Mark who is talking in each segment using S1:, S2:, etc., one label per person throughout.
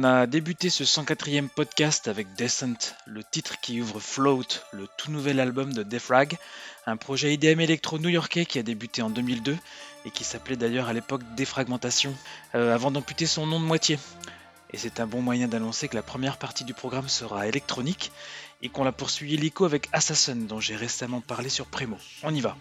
S1: On a débuté ce 104e podcast avec Descent, le titre qui ouvre Float, le tout nouvel album de Defrag, un projet IDM électro new-yorkais qui a débuté en 2002 et qui s'appelait d'ailleurs à l'époque Défragmentation, euh, avant d'amputer son nom de moitié. Et c'est un bon moyen d'annoncer que la première partie du programme sera électronique et qu'on la poursuit illico avec Assassin dont j'ai récemment parlé sur Primo. On y va.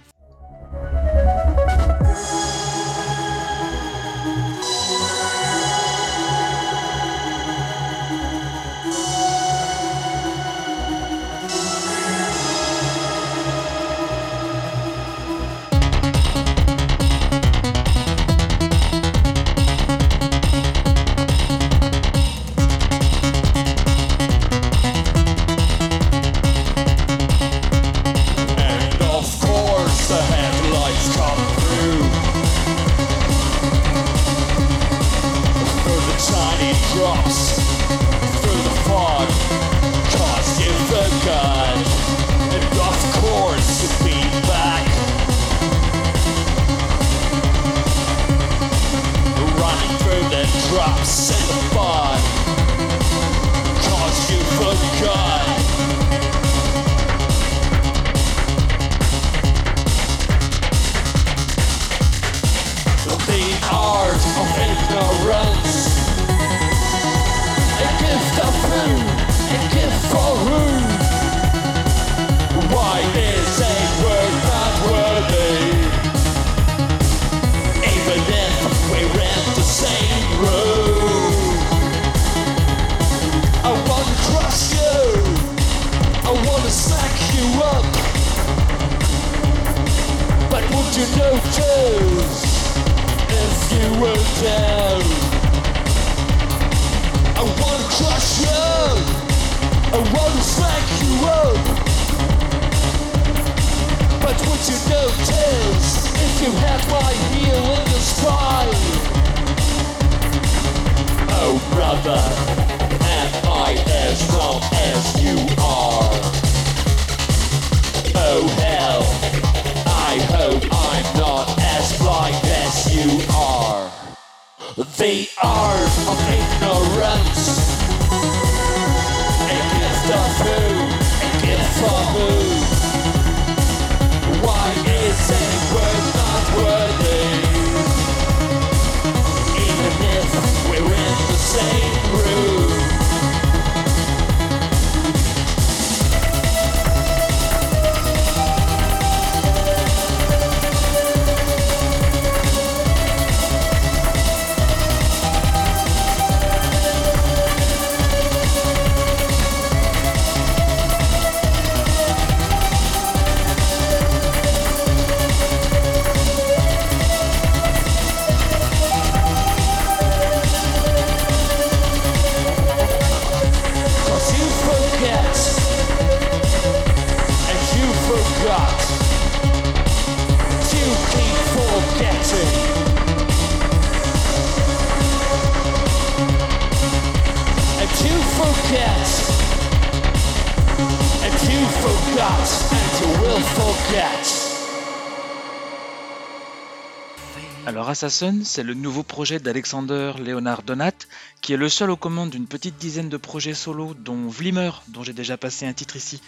S1: Alors Assassin, c'est le nouveau projet d'Alexander Leonard Donat, qui est le seul aux commandes d'une petite dizaine de projets solo, dont Vlimmer, dont j'ai déjà passé un titre ici.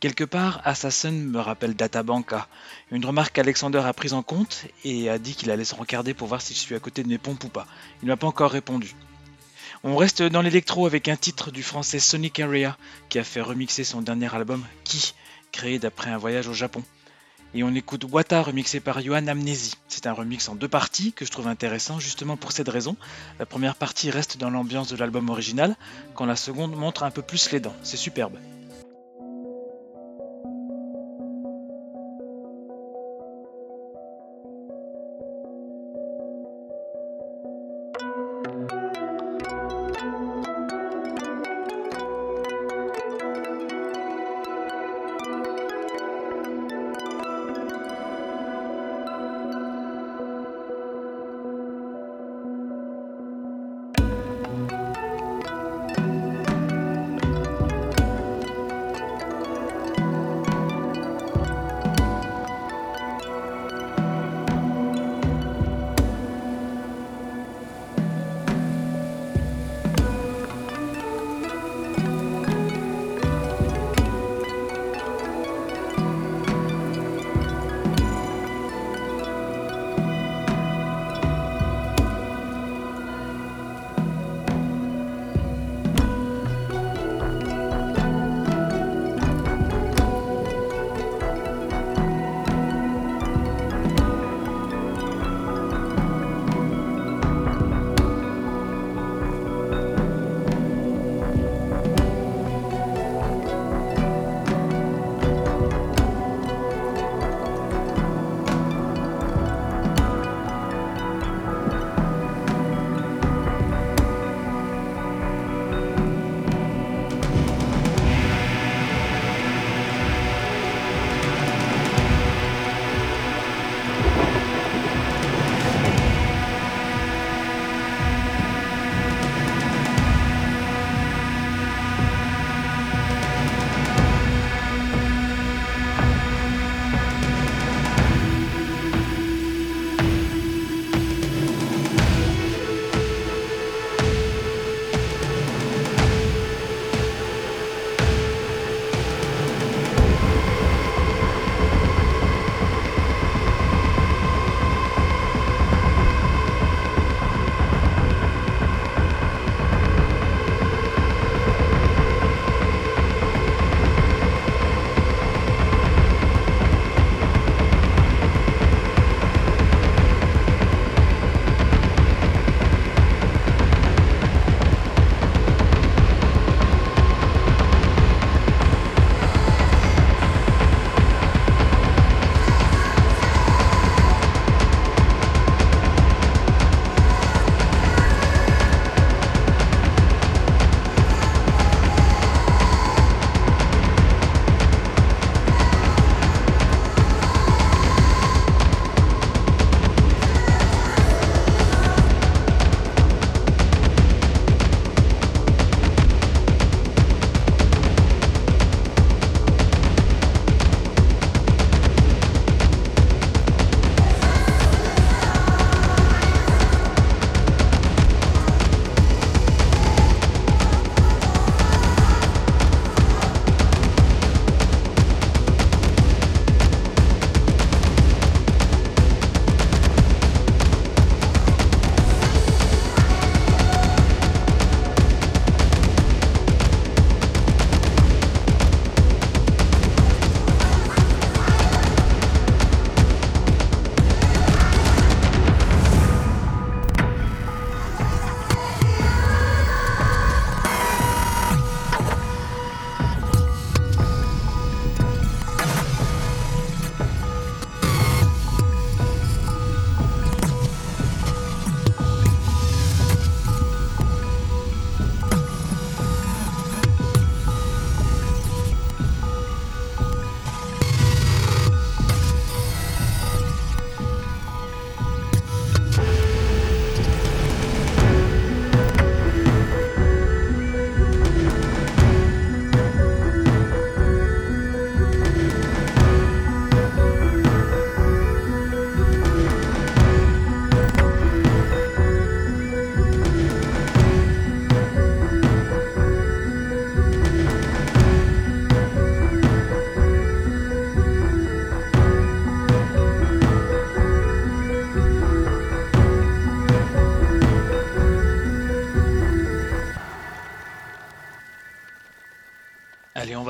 S1: Quelque part, Assassin me rappelle Databanka, une remarque qu'Alexander a prise en compte et a dit qu'il allait se regarder pour voir si je suis à côté de mes pompes ou pas. Il ne m'a pas encore répondu. On reste dans l'électro avec un titre du français Sonic Area, qui a fait remixer son dernier album, Qui, créé d'après un voyage au Japon. Et on écoute Wata remixé par Johan Amnésie. C'est un remix en deux parties que je trouve intéressant justement pour cette raison. La première partie reste dans l'ambiance de l'album original, quand la seconde montre un peu plus les dents. C'est superbe.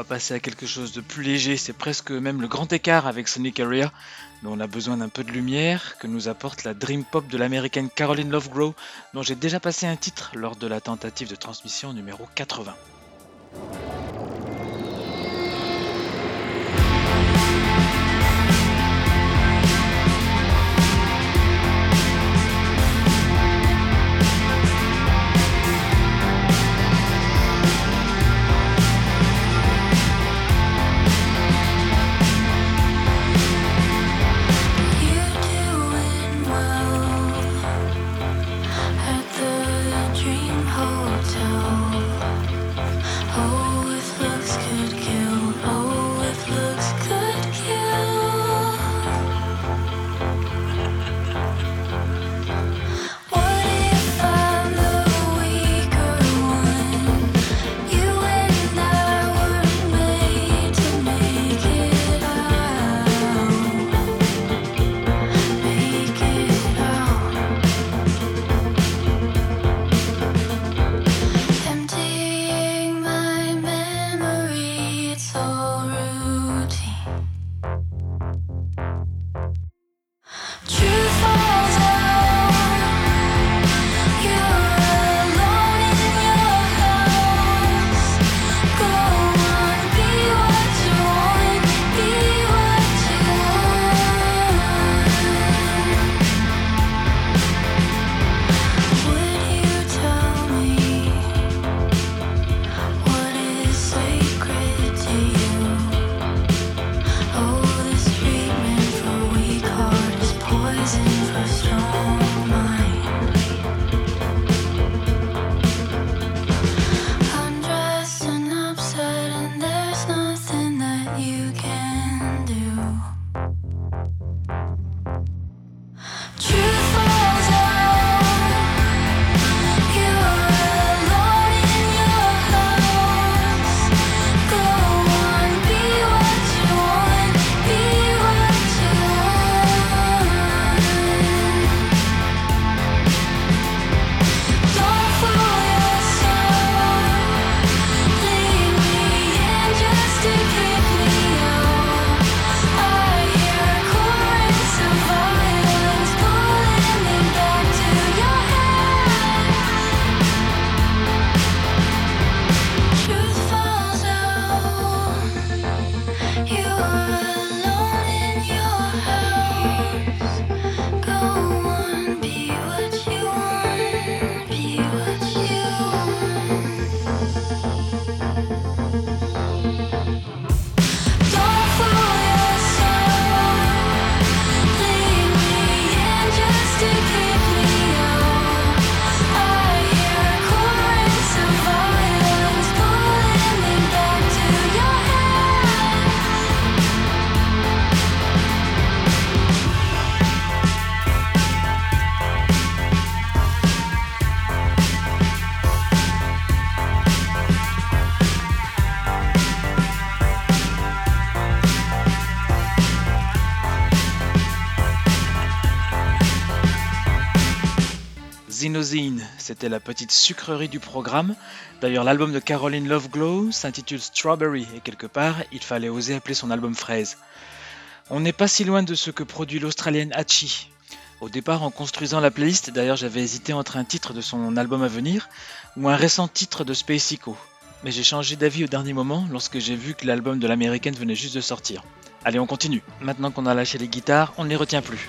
S2: Passer à quelque chose de plus léger, c'est presque même le grand écart avec Sonic Area, dont on a besoin d'un peu de lumière, que nous apporte la dream pop de l'américaine Caroline Lovegrow, dont j'ai déjà passé un titre lors de la tentative de transmission numéro 80. C'était la petite sucrerie du programme. D'ailleurs, l'album de Caroline Loveglow s'intitule Strawberry et quelque part, il fallait oser appeler son album fraise. On n'est pas si loin de ce que produit l'Australienne Hachi. Au départ, en construisant la playlist, d'ailleurs, j'avais hésité entre un titre de son album à venir ou un récent titre de Space Echo. Mais j'ai changé d'avis au dernier moment lorsque j'ai vu que l'album de l'américaine venait juste de sortir. Allez, on continue. Maintenant qu'on a lâché les guitares, on ne les retient plus.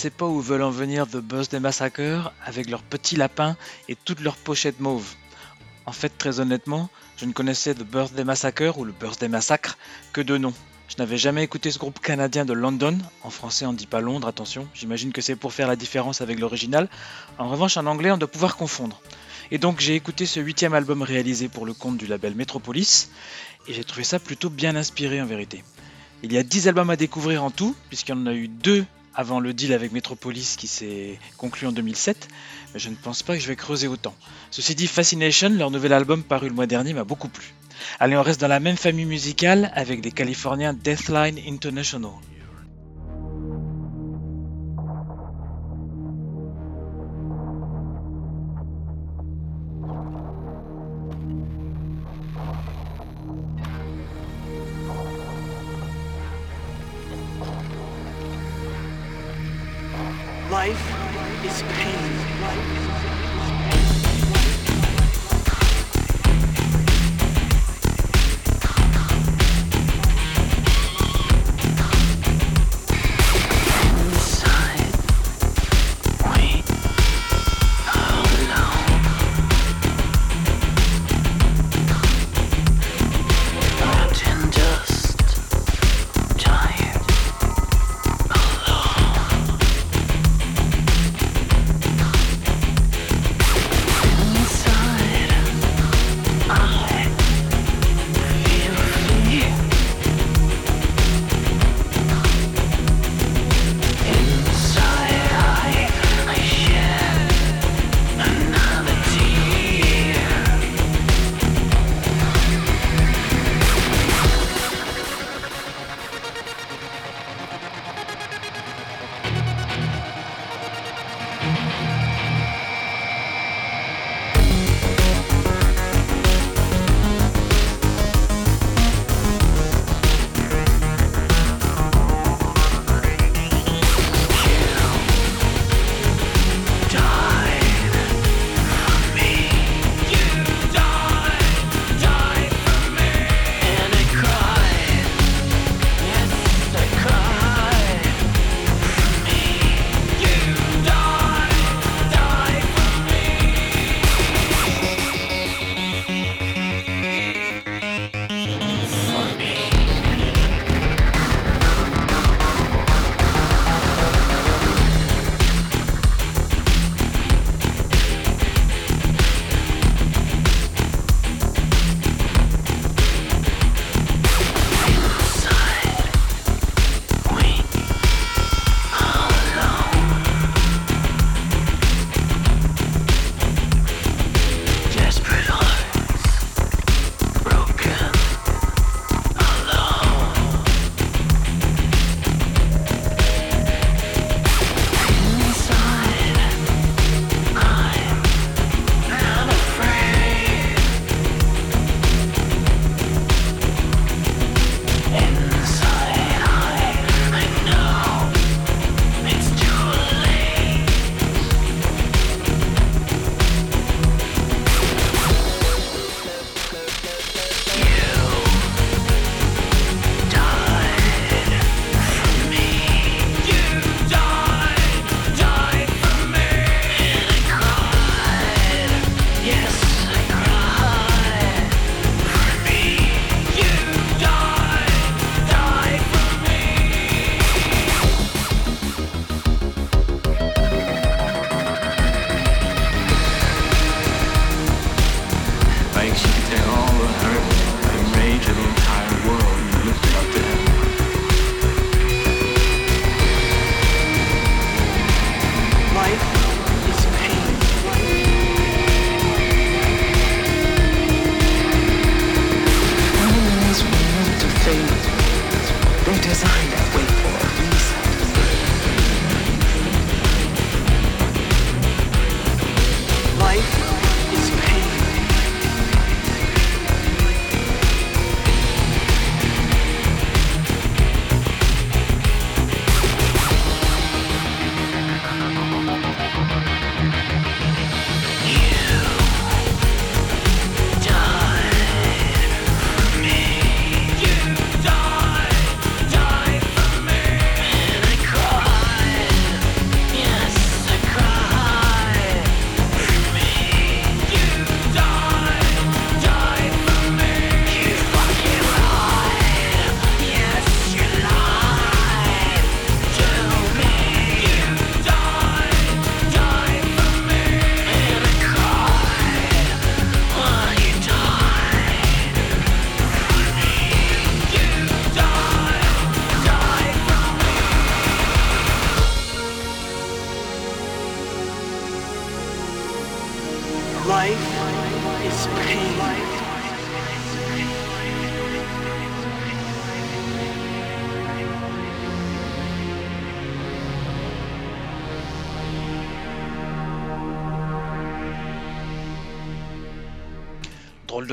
S2: Sais pas où veulent en venir The Birthday Massacre avec leurs petits lapins et toutes leurs pochettes mauves. En fait, très honnêtement, je ne connaissais The Birthday Massacre ou le Birthday Massacre que de nom. Je n'avais jamais écouté ce groupe canadien de London, en français on dit pas Londres, attention, j'imagine que c'est pour faire la différence avec l'original. En revanche, en anglais, on doit pouvoir confondre. Et donc j'ai écouté ce huitième album réalisé pour le compte du label Metropolis, et j'ai trouvé ça plutôt bien inspiré en vérité. Il y a 10 albums à découvrir en tout, puisqu'il y en a eu deux avant le deal avec Metropolis qui s'est conclu en 2007, mais je ne pense pas que je vais creuser autant. Ceci dit, Fascination, leur nouvel album paru le mois dernier, m'a beaucoup plu. Allez, on reste dans la même famille musicale avec les Californiens Deathline International.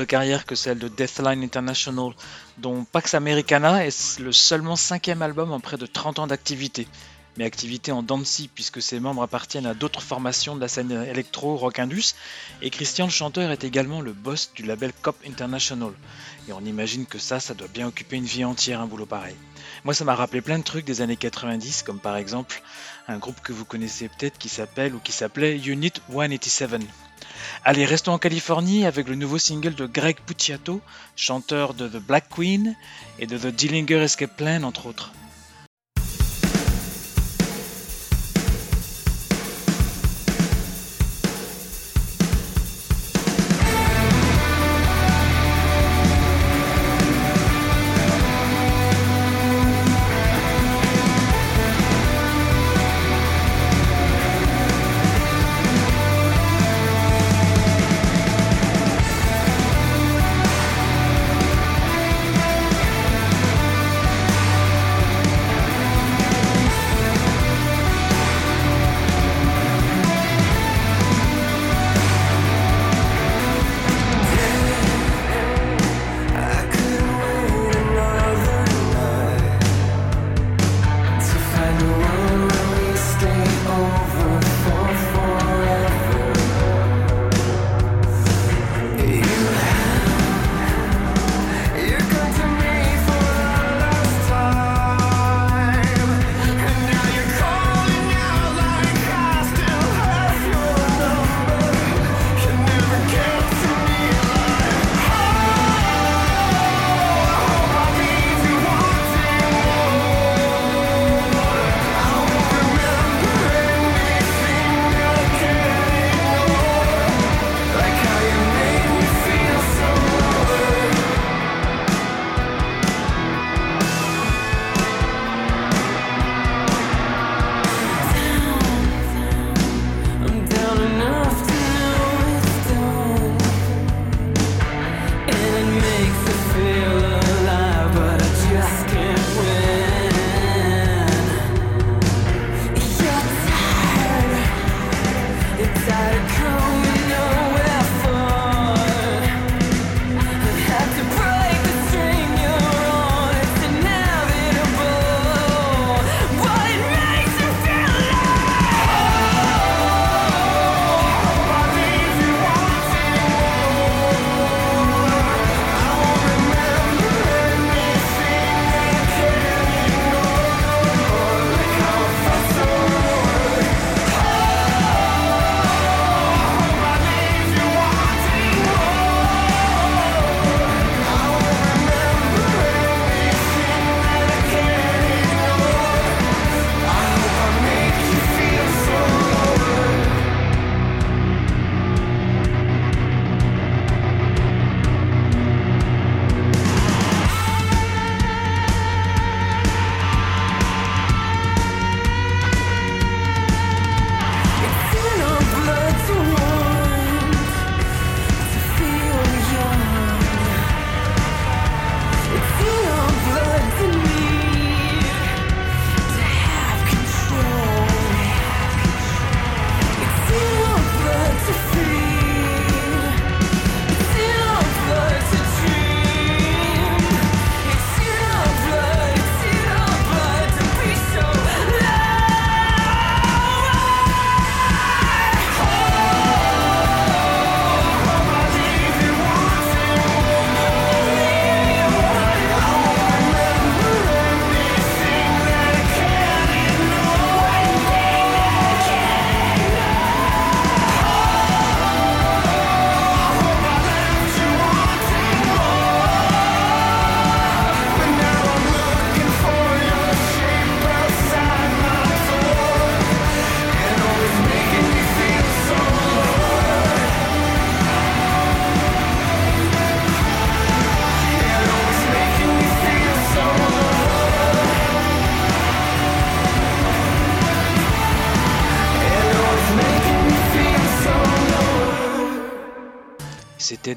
S3: Carrière que celle de Deathline International, dont Pax Americana est le seulement cinquième album en près de 30 ans d'activité. Mais activité en Dancy, puisque ses membres appartiennent à d'autres formations de la scène électro rock indus, et Christian le chanteur est également le boss du label Cop International. Et on imagine que ça, ça doit bien occuper une vie entière, un boulot pareil. Moi, ça m'a rappelé plein de trucs des années 90, comme par exemple un groupe que vous connaissez peut-être qui s'appelle ou qui s'appelait Unit 187. Allez, restons en Californie avec le nouveau single de Greg Puciato, chanteur de The Black Queen et de The Dillinger Escape Plan entre autres.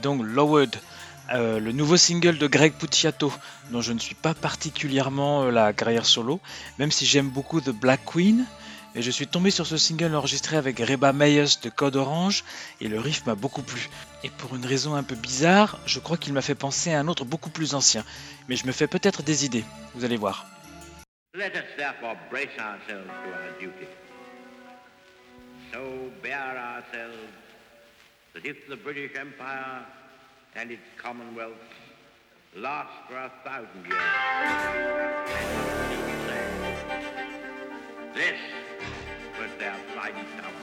S3: Donc Lowered, euh, le nouveau single de Greg Puciato, dont je ne suis pas particulièrement euh, la carrière solo, même si j'aime beaucoup The Black Queen. Et je suis tombé sur ce single enregistré avec Reba Meyers de Code Orange, et le riff m'a beaucoup plu. Et pour une raison un peu bizarre, je crois qu'il m'a fait penser à un autre beaucoup plus ancien. Mais je me fais peut-être des idées, vous allez voir.
S4: That if the British Empire and its Commonwealth last for a thousand years, this was their finest hour.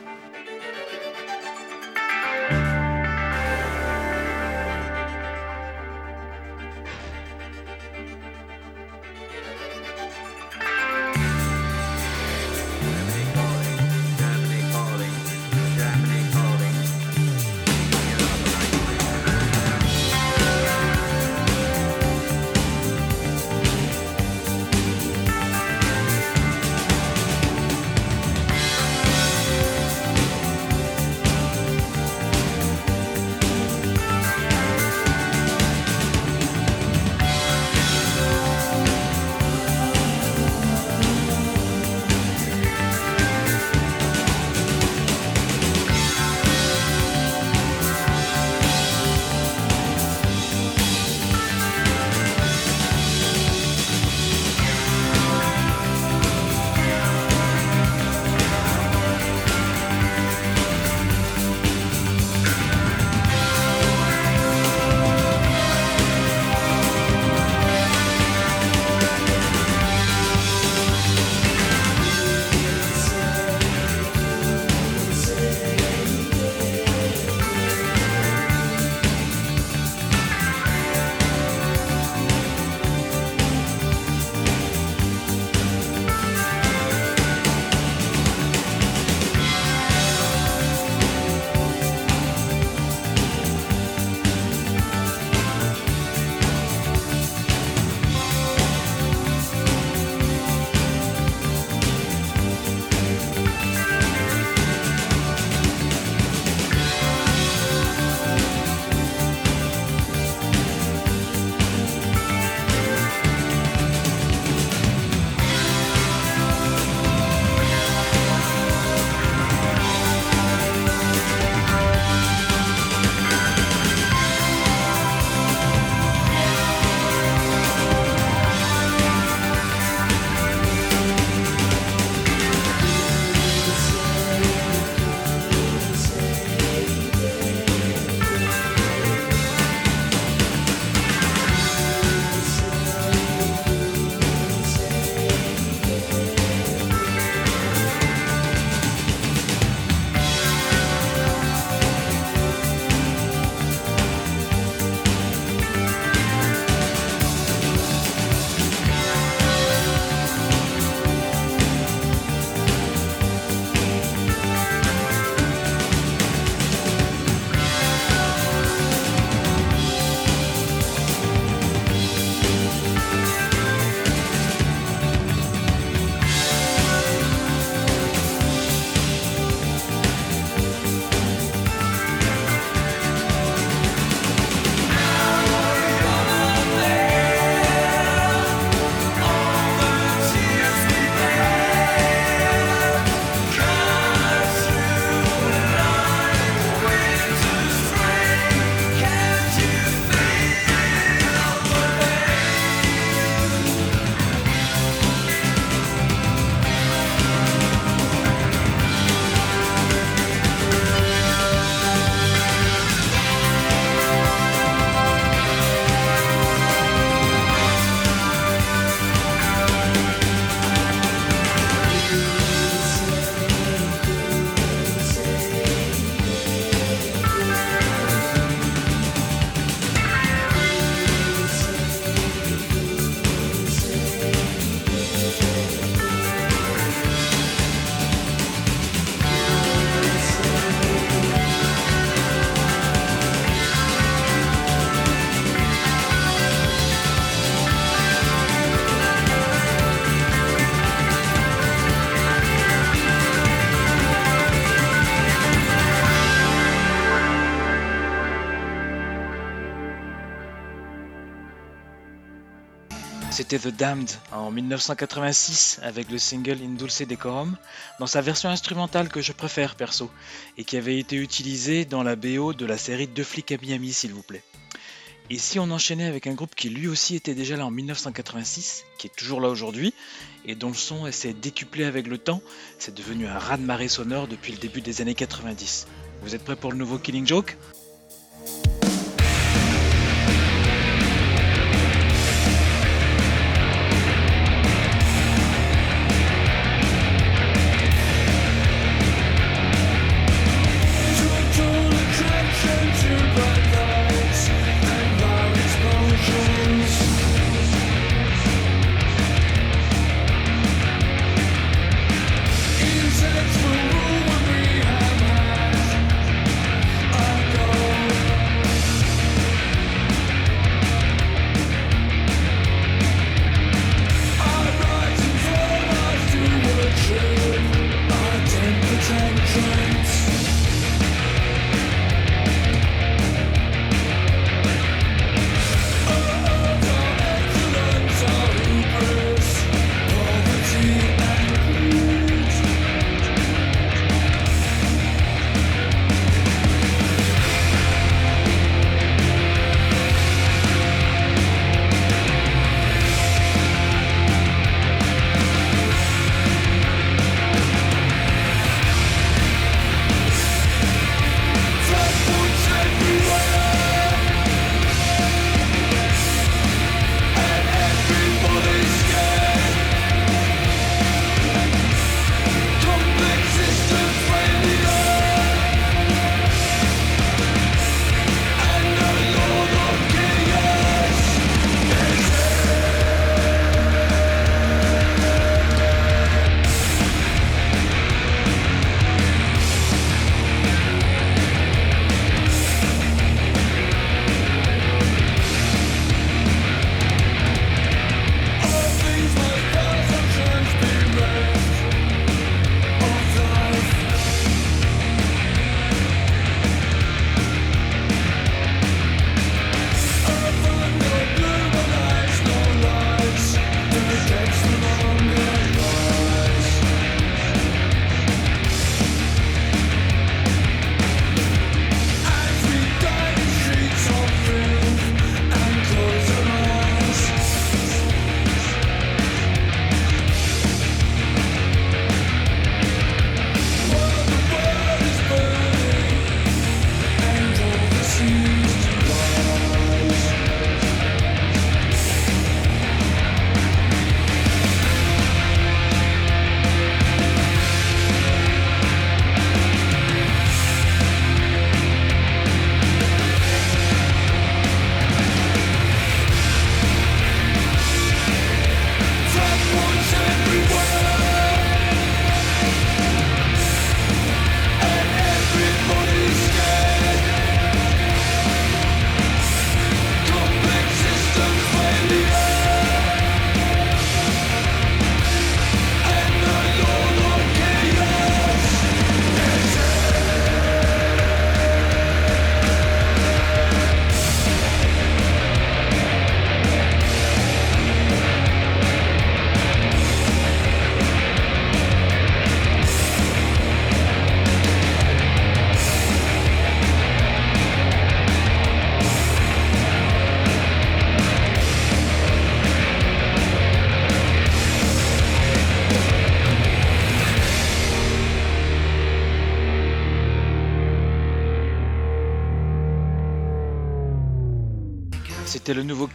S5: C'était The Damned en 1986 avec le single In Dulce Decorum, dans sa version instrumentale que je préfère perso, et qui avait été utilisée dans la BO de la série Deux flics à Miami s'il vous plaît. Et si on enchaînait avec un groupe qui lui aussi était déjà là en 1986, qui est toujours là aujourd'hui, et dont le son s'est décuplé avec le temps, c'est devenu un raz-de-marée sonore depuis le début des années 90. Vous êtes prêts pour le nouveau Killing Joke?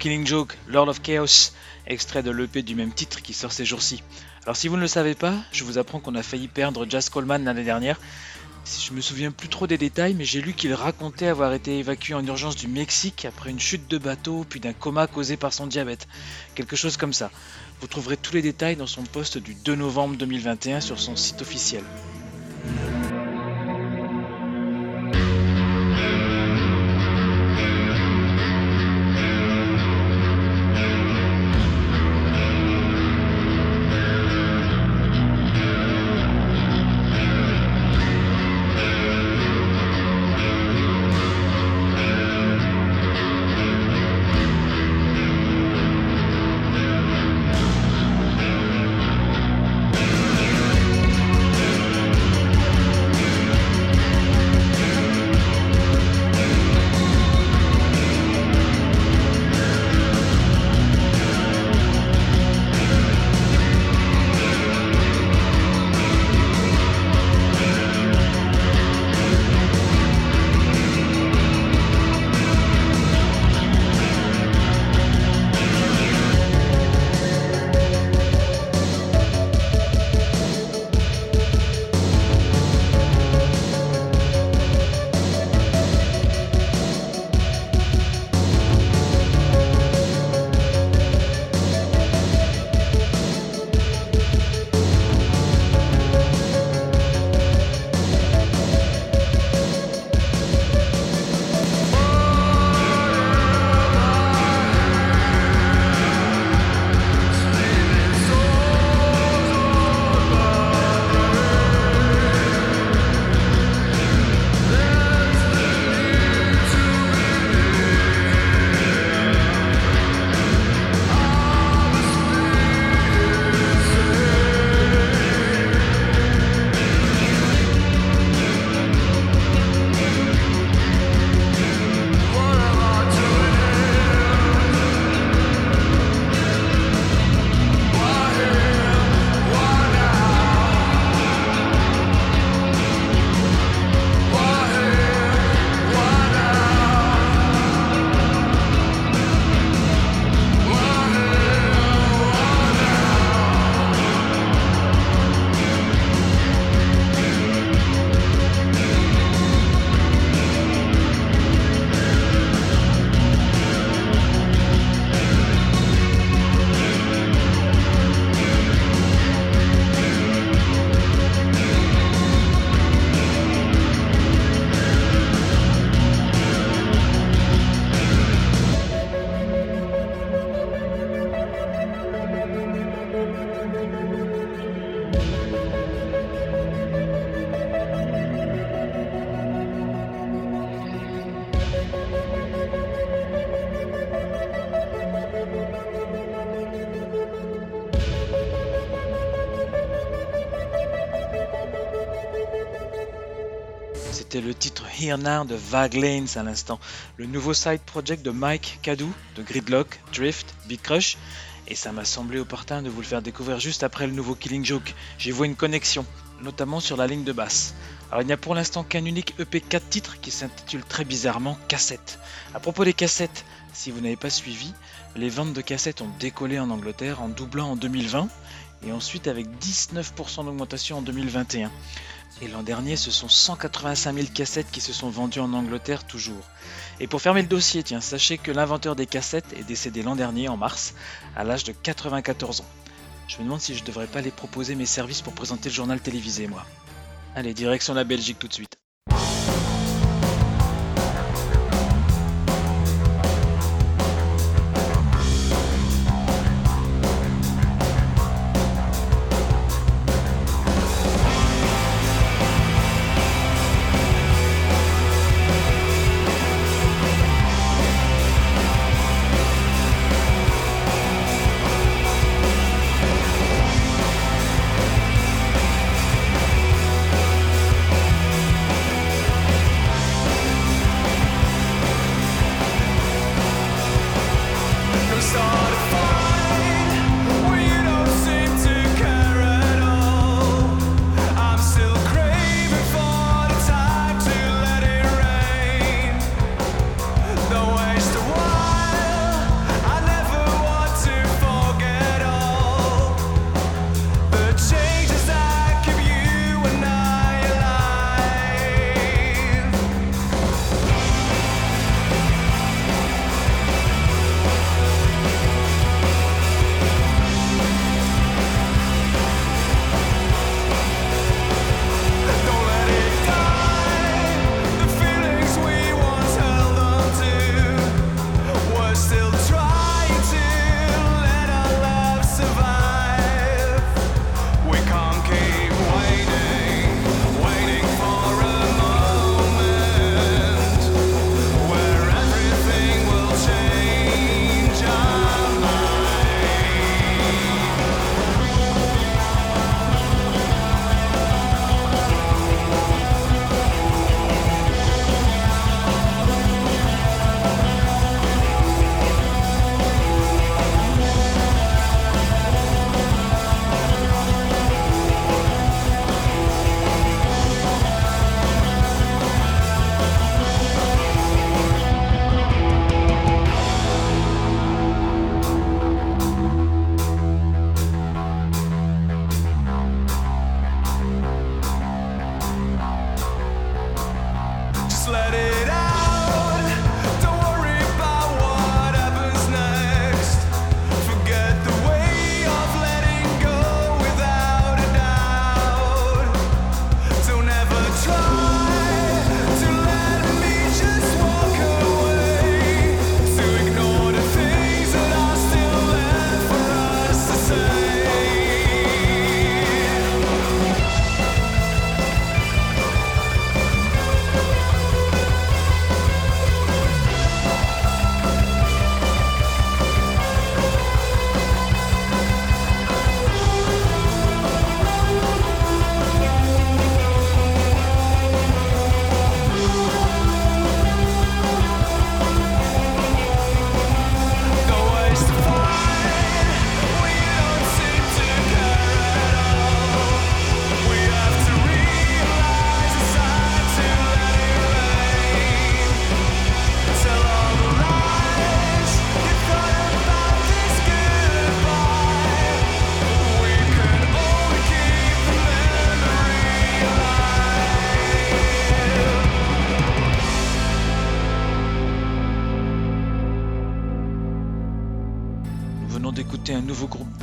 S5: Killing Joke, Lord of Chaos, extrait de l'EP du même titre qui sort ces jours-ci. Alors si vous ne le savez pas, je vous apprends qu'on a failli perdre Jazz Coleman l'année dernière. Je me souviens plus trop des détails, mais j'ai lu qu'il racontait avoir été évacué en urgence du Mexique après une chute de bateau, puis d'un coma causé par son diabète. Quelque chose comme ça. Vous trouverez tous les détails dans son post du 2 novembre 2021 sur son site officiel. C'était le titre Here Now de Vague Lanes à l'instant, le nouveau side project de Mike Cadou de Gridlock, Drift, Beat Crush. Et ça m'a semblé opportun de vous le faire découvrir juste après le nouveau Killing Joke. J'y vois une connexion, notamment sur la ligne de basse. Alors il n'y a pour l'instant qu'un unique EP 4 titres qui s'intitule très bizarrement Cassette. À propos des cassettes, si vous n'avez pas suivi, les ventes de cassettes ont décollé en Angleterre en doublant en 2020 et ensuite avec 19% d'augmentation en 2021. Et l'an dernier, ce sont 185 000 cassettes qui se sont vendues en Angleterre toujours. Et pour fermer le dossier, tiens, sachez que l'inventeur des cassettes est décédé l'an dernier, en mars, à l'âge de 94 ans. Je me demande si je devrais pas les proposer mes services pour présenter le journal télévisé, moi. Allez, direction la Belgique tout de suite.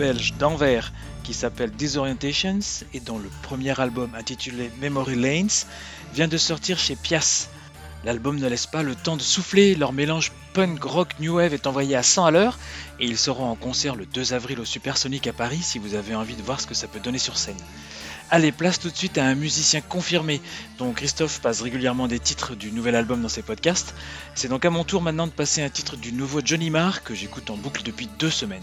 S5: Belge d'Anvers qui s'appelle Disorientations et dont le premier album intitulé Memory Lanes vient de sortir chez Pias. L'album ne laisse pas le temps de souffler, leur mélange punk rock new wave est envoyé à 100 à l'heure et ils seront en concert le 2 avril au Supersonic à Paris si vous avez envie de voir ce que ça peut donner sur scène. Allez, place tout de suite à un musicien confirmé dont Christophe passe régulièrement des titres du nouvel album dans ses podcasts. C'est donc à mon tour maintenant de passer un titre du nouveau Johnny Marr que j'écoute en boucle depuis deux semaines.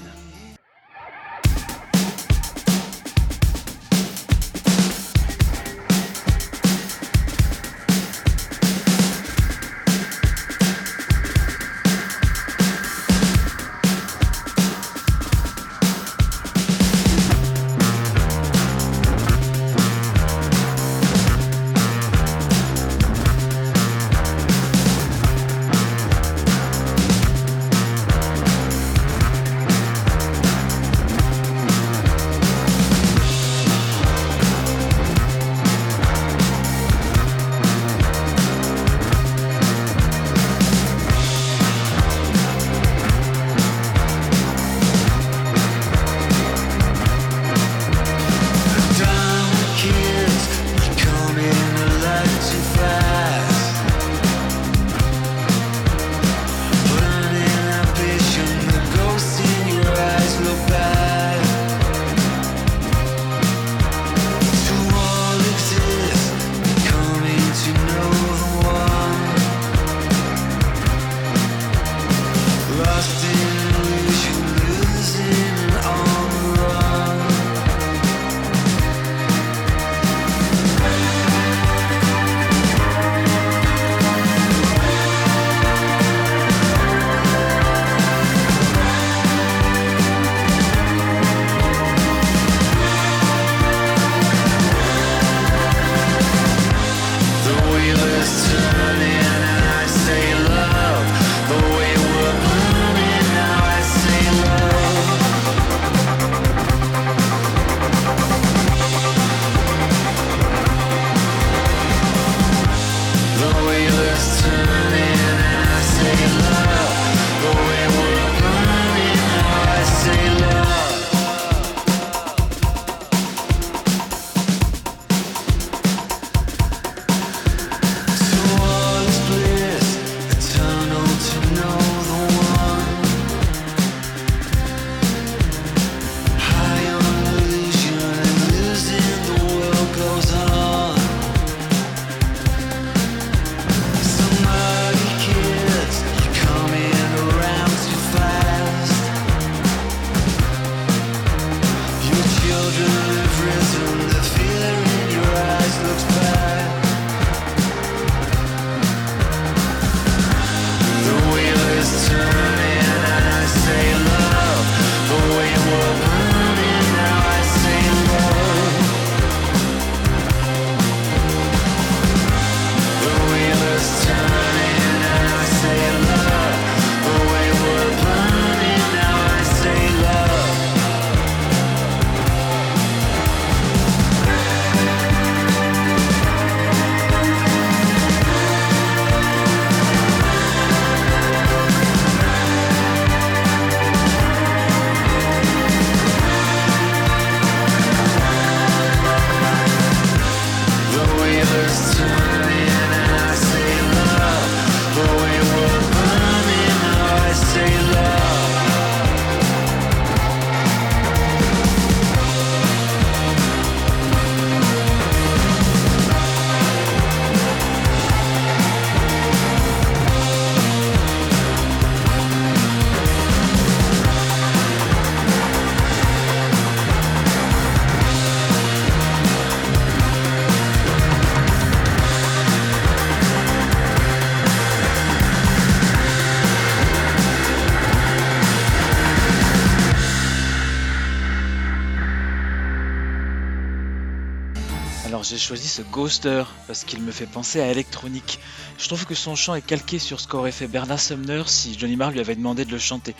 S3: Ce Ghoster parce qu'il me fait penser à électronique. Je trouve que son chant est calqué sur ce qu'aurait fait Bernard Sumner si Johnny Marr lui avait demandé de le chanter.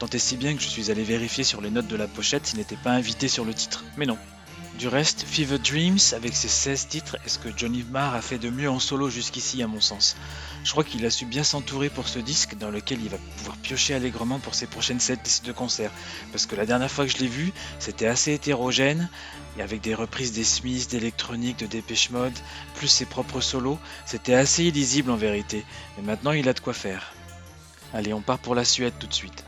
S3: Tant et si bien que je suis allé vérifier sur les notes de la pochette s'il n'était pas invité sur le titre. Mais non. Du reste, Fever Dreams, avec ses 16 titres, est ce que Johnny Marr a fait de mieux en solo jusqu'ici à mon sens. Je crois qu'il a su bien s'entourer pour ce disque dans lequel il va pouvoir piocher allègrement pour ses prochaines sets de concert. Parce que la dernière fois que je l'ai vu, c'était assez hétérogène, et avec des reprises des Smiths, d'électronique, de Dépêche Mode, plus ses propres solos, c'était assez illisible en vérité. Mais maintenant il a de quoi faire. Allez, on part pour la Suède tout de suite.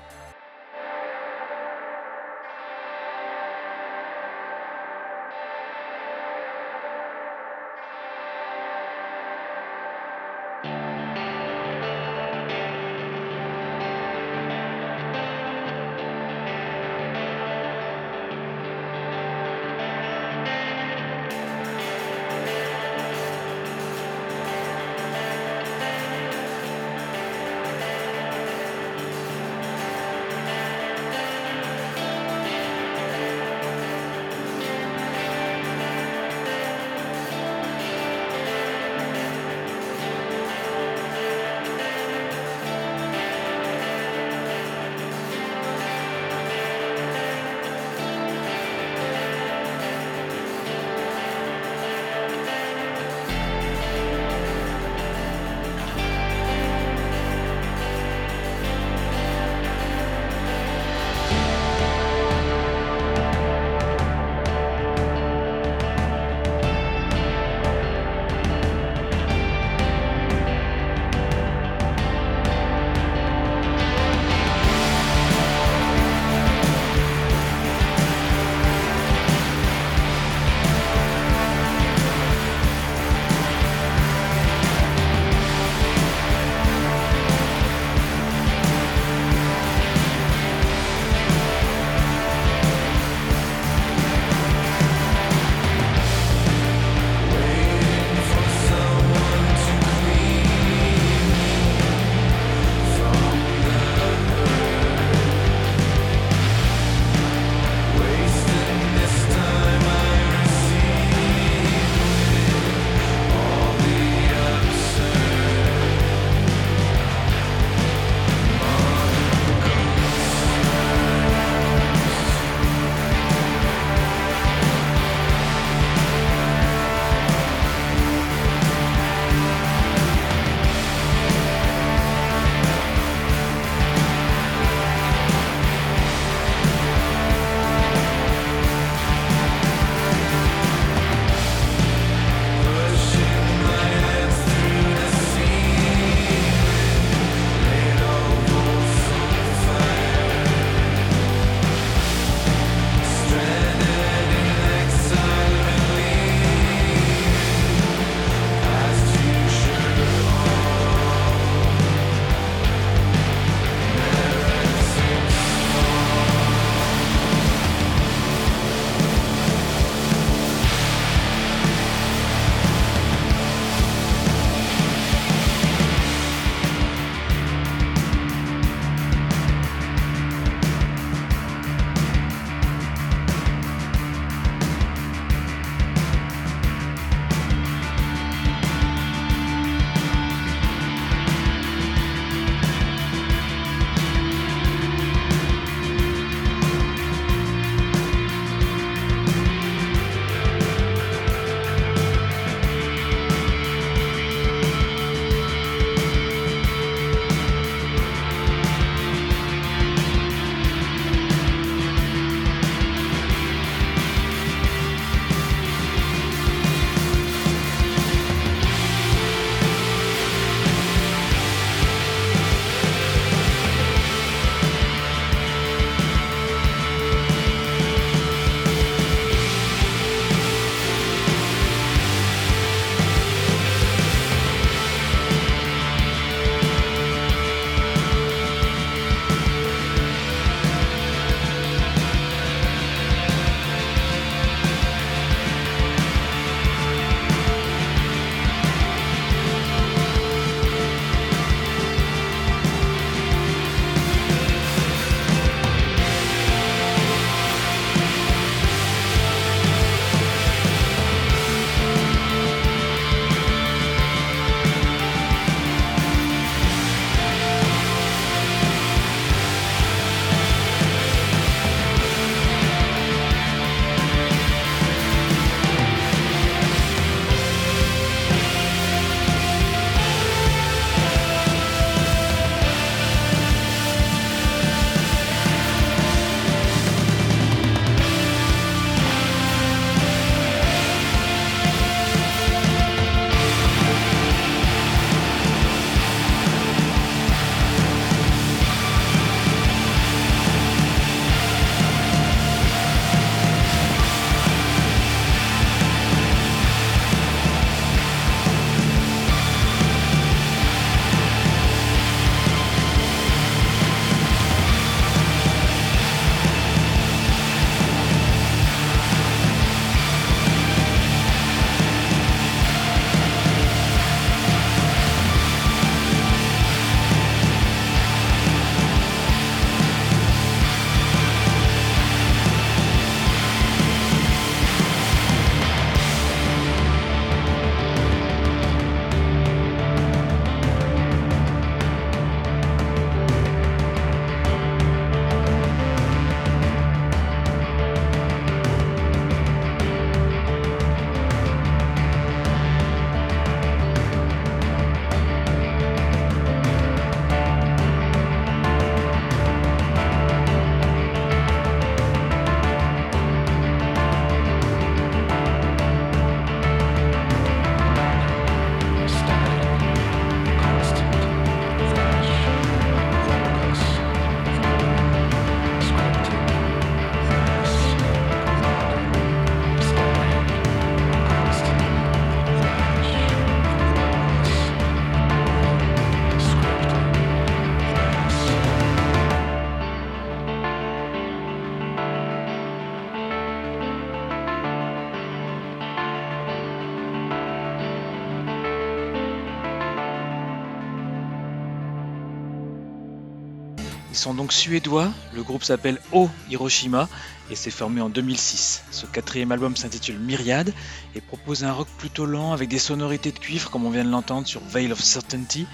S3: Sont donc suédois, le groupe s'appelle O Hiroshima et s'est formé en 2006. Ce quatrième album s'intitule Myriad et propose un rock plutôt lent avec des sonorités de cuivre comme on vient de l'entendre sur Veil of Certainty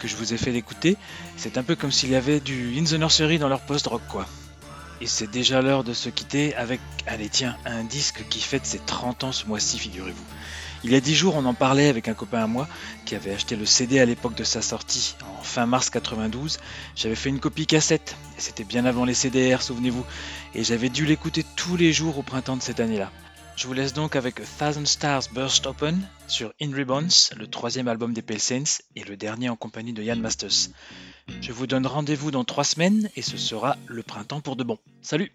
S3: que je vous ai fait d'écouter. C'est un peu comme s'il y avait du In the Nursery dans leur post-rock quoi. Et c'est déjà l'heure de se quitter avec, allez tiens, un disque qui fête ses 30 ans ce mois-ci, figurez-vous. Il y a 10 jours, on en parlait avec un copain à moi qui avait acheté le CD à l'époque de sa sortie, en fin mars 92. J'avais fait une copie cassette, et c'était bien avant les CDR, souvenez-vous, et j'avais dû l'écouter tous les jours au printemps de cette année-là. Je vous laisse donc avec A Thousand Stars Burst Open sur In Ribbons, le troisième album des Pale Saints et le dernier en compagnie de Ian Masters. Je vous donne rendez-vous dans trois semaines et ce sera le printemps pour de bon. Salut